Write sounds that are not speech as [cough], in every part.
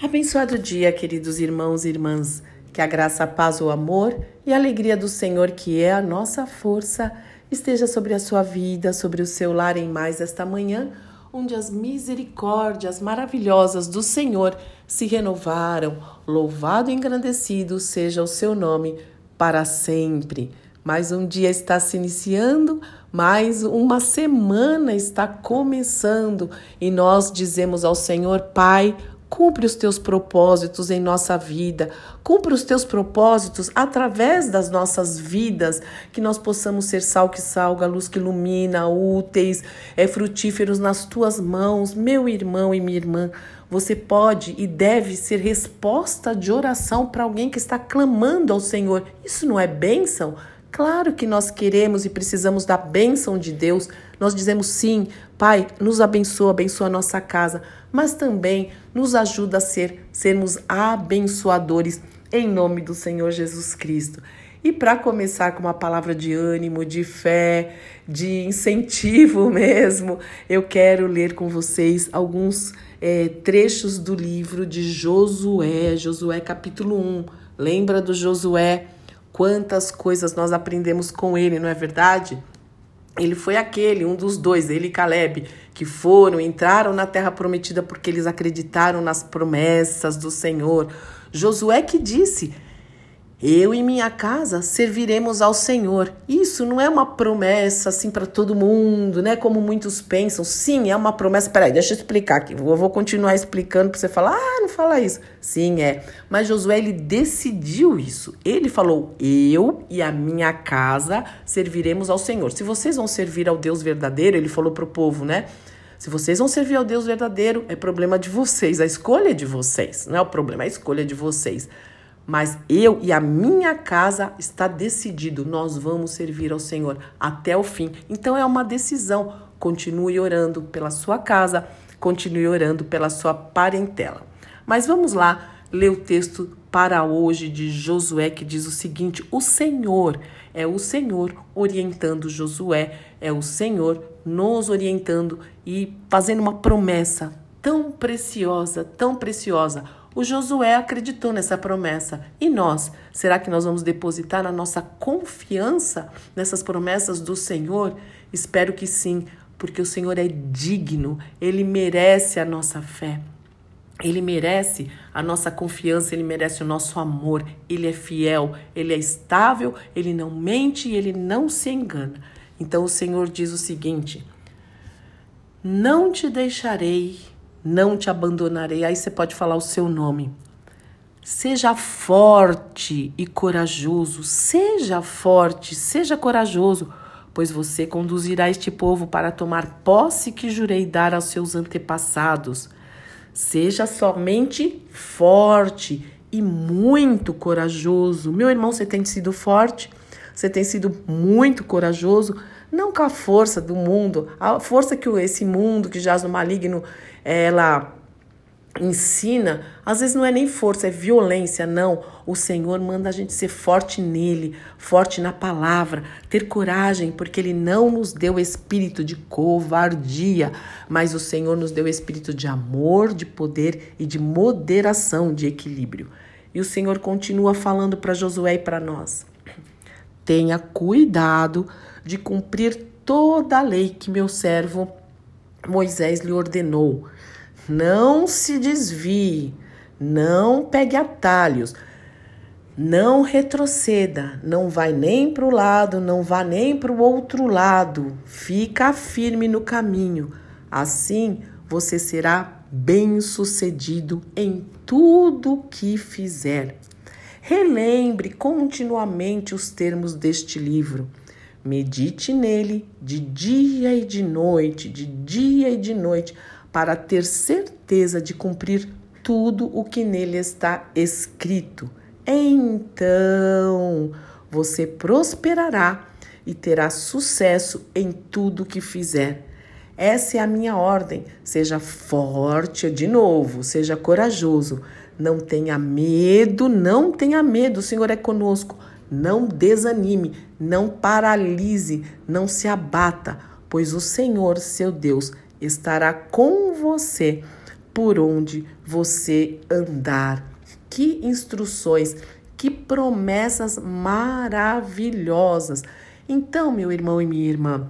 Abençoado dia, queridos irmãos e irmãs. Que a graça, a paz, o amor e a alegria do Senhor, que é a nossa força, esteja sobre a sua vida, sobre o seu lar em mais esta manhã, onde as misericórdias maravilhosas do Senhor se renovaram. Louvado e engrandecido seja o seu nome para sempre. Mais um dia está se iniciando, mais uma semana está começando e nós dizemos ao Senhor, Pai, Cumpre os teus propósitos em nossa vida, cumpre os teus propósitos através das nossas vidas, que nós possamos ser sal que salga, luz que ilumina, úteis, é, frutíferos nas tuas mãos, meu irmão e minha irmã. Você pode e deve ser resposta de oração para alguém que está clamando ao Senhor. Isso não é bênção? Claro que nós queremos e precisamos da bênção de Deus. Nós dizemos sim, Pai, nos abençoa, abençoa a nossa casa, mas também nos ajuda a ser sermos abençoadores em nome do Senhor Jesus Cristo. E para começar com uma palavra de ânimo, de fé, de incentivo [laughs] mesmo, eu quero ler com vocês alguns é, trechos do livro de Josué, Josué capítulo 1. Lembra do Josué? Quantas coisas nós aprendemos com ele, não é verdade? Ele foi aquele, um dos dois, ele e Caleb, que foram, entraram na terra prometida porque eles acreditaram nas promessas do Senhor. Josué que disse: eu e minha casa serviremos ao Senhor. Isso não é uma promessa assim para todo mundo, né? Como muitos pensam. Sim, é uma promessa. Peraí, deixa eu explicar aqui. Eu vou continuar explicando para você falar, ah, não fala isso. Sim, é. Mas Josué, ele decidiu isso. Ele falou: eu e a minha casa serviremos ao Senhor. Se vocês vão servir ao Deus verdadeiro, ele falou para o povo, né? Se vocês vão servir ao Deus verdadeiro, é problema de vocês, a escolha é de vocês. Não é o problema, é a escolha de vocês mas eu e a minha casa está decidido, nós vamos servir ao Senhor até o fim. Então é uma decisão. Continue orando pela sua casa, continue orando pela sua parentela. Mas vamos lá ler o texto para hoje de Josué que diz o seguinte: O Senhor é o Senhor orientando Josué, é o Senhor nos orientando e fazendo uma promessa tão preciosa, tão preciosa o Josué acreditou nessa promessa. E nós? Será que nós vamos depositar a nossa confiança nessas promessas do Senhor? Espero que sim, porque o Senhor é digno, ele merece a nossa fé. Ele merece a nossa confiança, ele merece o nosso amor. Ele é fiel, ele é estável, ele não mente e ele não se engana. Então o Senhor diz o seguinte: Não te deixarei não te abandonarei. Aí você pode falar o seu nome. Seja forte e corajoso, seja forte, seja corajoso, pois você conduzirá este povo para tomar posse que jurei dar aos seus antepassados. Seja somente forte e muito corajoso. Meu irmão, você tem sido forte, você tem sido muito corajoso, não com a força do mundo, a força que esse mundo que jaz no maligno ela ensina, às vezes não é nem força, é violência, não. O Senhor manda a gente ser forte nele, forte na palavra, ter coragem, porque ele não nos deu espírito de covardia, mas o Senhor nos deu espírito de amor, de poder e de moderação, de equilíbrio. E o Senhor continua falando para Josué e para nós: tenha cuidado de cumprir toda a lei que meu servo Moisés lhe ordenou: não se desvie, não pegue atalhos, não retroceda, não vai nem para o lado, não vá nem para o outro lado, fica firme no caminho. Assim você será bem-sucedido em tudo que fizer. Relembre continuamente os termos deste livro Medite nele de dia e de noite, de dia e de noite, para ter certeza de cumprir tudo o que nele está escrito. Então você prosperará e terá sucesso em tudo que fizer. Essa é a minha ordem. Seja forte, de novo, seja corajoso. Não tenha medo, não tenha medo. O Senhor é conosco. Não desanime, não paralise, não se abata, pois o Senhor, seu Deus, estará com você por onde você andar. Que instruções, que promessas maravilhosas. Então, meu irmão e minha irmã,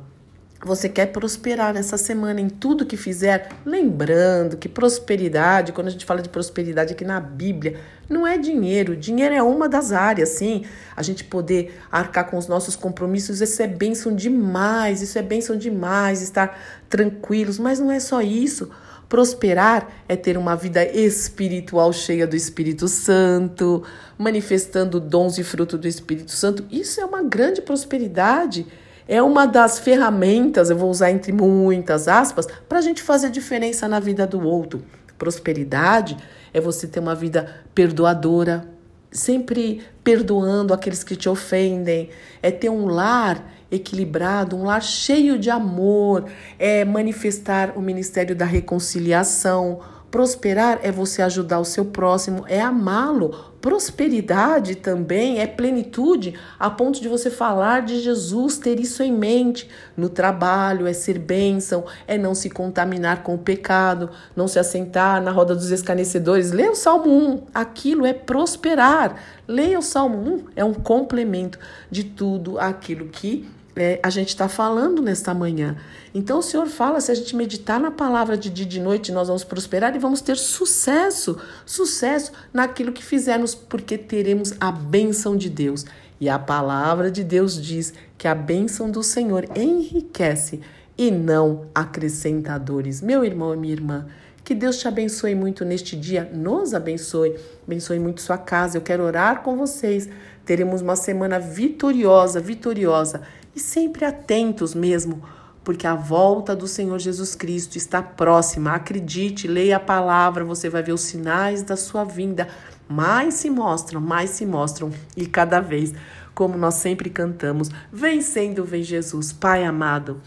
você quer prosperar nessa semana em tudo que fizer, lembrando que prosperidade, quando a gente fala de prosperidade aqui na Bíblia, não é dinheiro. Dinheiro é uma das áreas, sim. A gente poder arcar com os nossos compromissos, isso é bênção demais, isso é bênção demais, estar tranquilos, mas não é só isso. Prosperar é ter uma vida espiritual cheia do Espírito Santo, manifestando dons e fruto do Espírito Santo. Isso é uma grande prosperidade é uma das ferramentas, eu vou usar entre muitas aspas, para a gente fazer diferença na vida do outro. Prosperidade é você ter uma vida perdoadora, sempre perdoando aqueles que te ofendem, é ter um lar equilibrado, um lar cheio de amor, é manifestar o ministério da reconciliação. Prosperar é você ajudar o seu próximo, é amá-lo, Prosperidade também é plenitude a ponto de você falar de Jesus, ter isso em mente. No trabalho é ser bênção, é não se contaminar com o pecado, não se assentar na roda dos escarnecedores. Leia o Salmo 1, aquilo é prosperar. Leia o Salmo 1, é um complemento de tudo aquilo que é, a gente está falando nesta manhã. Então o Senhor fala: se a gente meditar na palavra de dia e de noite, nós vamos prosperar e vamos ter sucesso, sucesso naquilo que fizermos, porque teremos a bênção de Deus. E a palavra de Deus diz que a bênção do Senhor enriquece e não acrescenta dores. Meu irmão e minha irmã, que Deus te abençoe muito neste dia, nos abençoe, abençoe muito sua casa. Eu quero orar com vocês. Teremos uma semana vitoriosa, vitoriosa e sempre atentos mesmo, porque a volta do Senhor Jesus Cristo está próxima. Acredite, leia a palavra, você vai ver os sinais da sua vinda. Mais se mostram, mais se mostram e cada vez, como nós sempre cantamos, vencendo vem Jesus, Pai amado,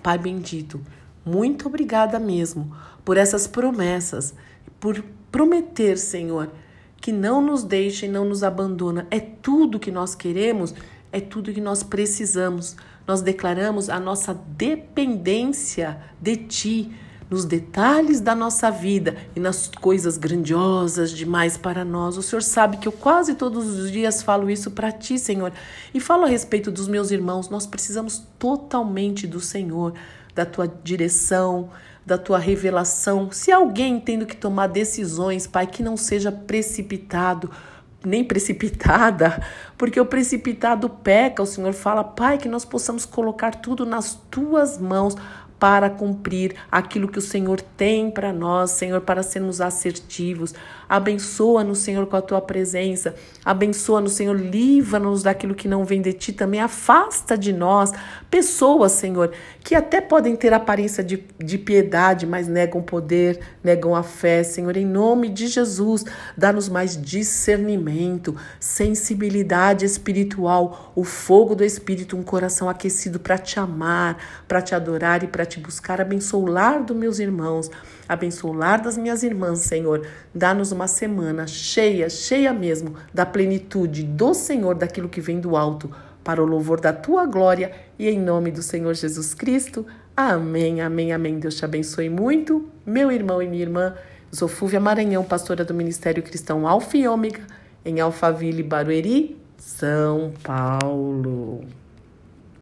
Pai bendito. Muito obrigada mesmo por essas promessas, por prometer, Senhor, que não nos deixe e não nos abandona. É tudo que nós queremos é tudo que nós precisamos. Nós declaramos a nossa dependência de Ti nos detalhes da nossa vida e nas coisas grandiosas demais para nós. O Senhor sabe que eu quase todos os dias falo isso para Ti, Senhor, e falo a respeito dos meus irmãos. Nós precisamos totalmente do Senhor, da Tua direção, da tua revelação. Se alguém tendo que tomar decisões, Pai, que não seja precipitado, nem precipitada, porque o precipitado peca. O Senhor fala, Pai, que nós possamos colocar tudo nas tuas mãos para cumprir aquilo que o Senhor tem para nós, Senhor, para sermos assertivos. Abençoa-nos, Senhor, com a tua presença. Abençoa-nos, Senhor, livra-nos daquilo que não vem de ti. Também afasta de nós pessoas, Senhor, que até podem ter aparência de, de piedade, mas negam poder, negam a fé. Senhor, em nome de Jesus, dá-nos mais discernimento, sensibilidade espiritual, o fogo do Espírito, um coração aquecido para te amar, para te adorar e para te buscar. Abençoa o lar dos meus irmãos, abençoa o lar das minhas irmãs, Senhor. Dá-nos uma semana cheia, cheia mesmo da plenitude do Senhor, daquilo que vem do alto, para o louvor da tua glória e em nome do Senhor Jesus Cristo. Amém, amém, amém. Deus te abençoe muito, meu irmão e minha irmã. Sou Fúvia Maranhão, pastora do Ministério Cristão Alfa e Ômega, em Alphaville, Barueri, São Paulo.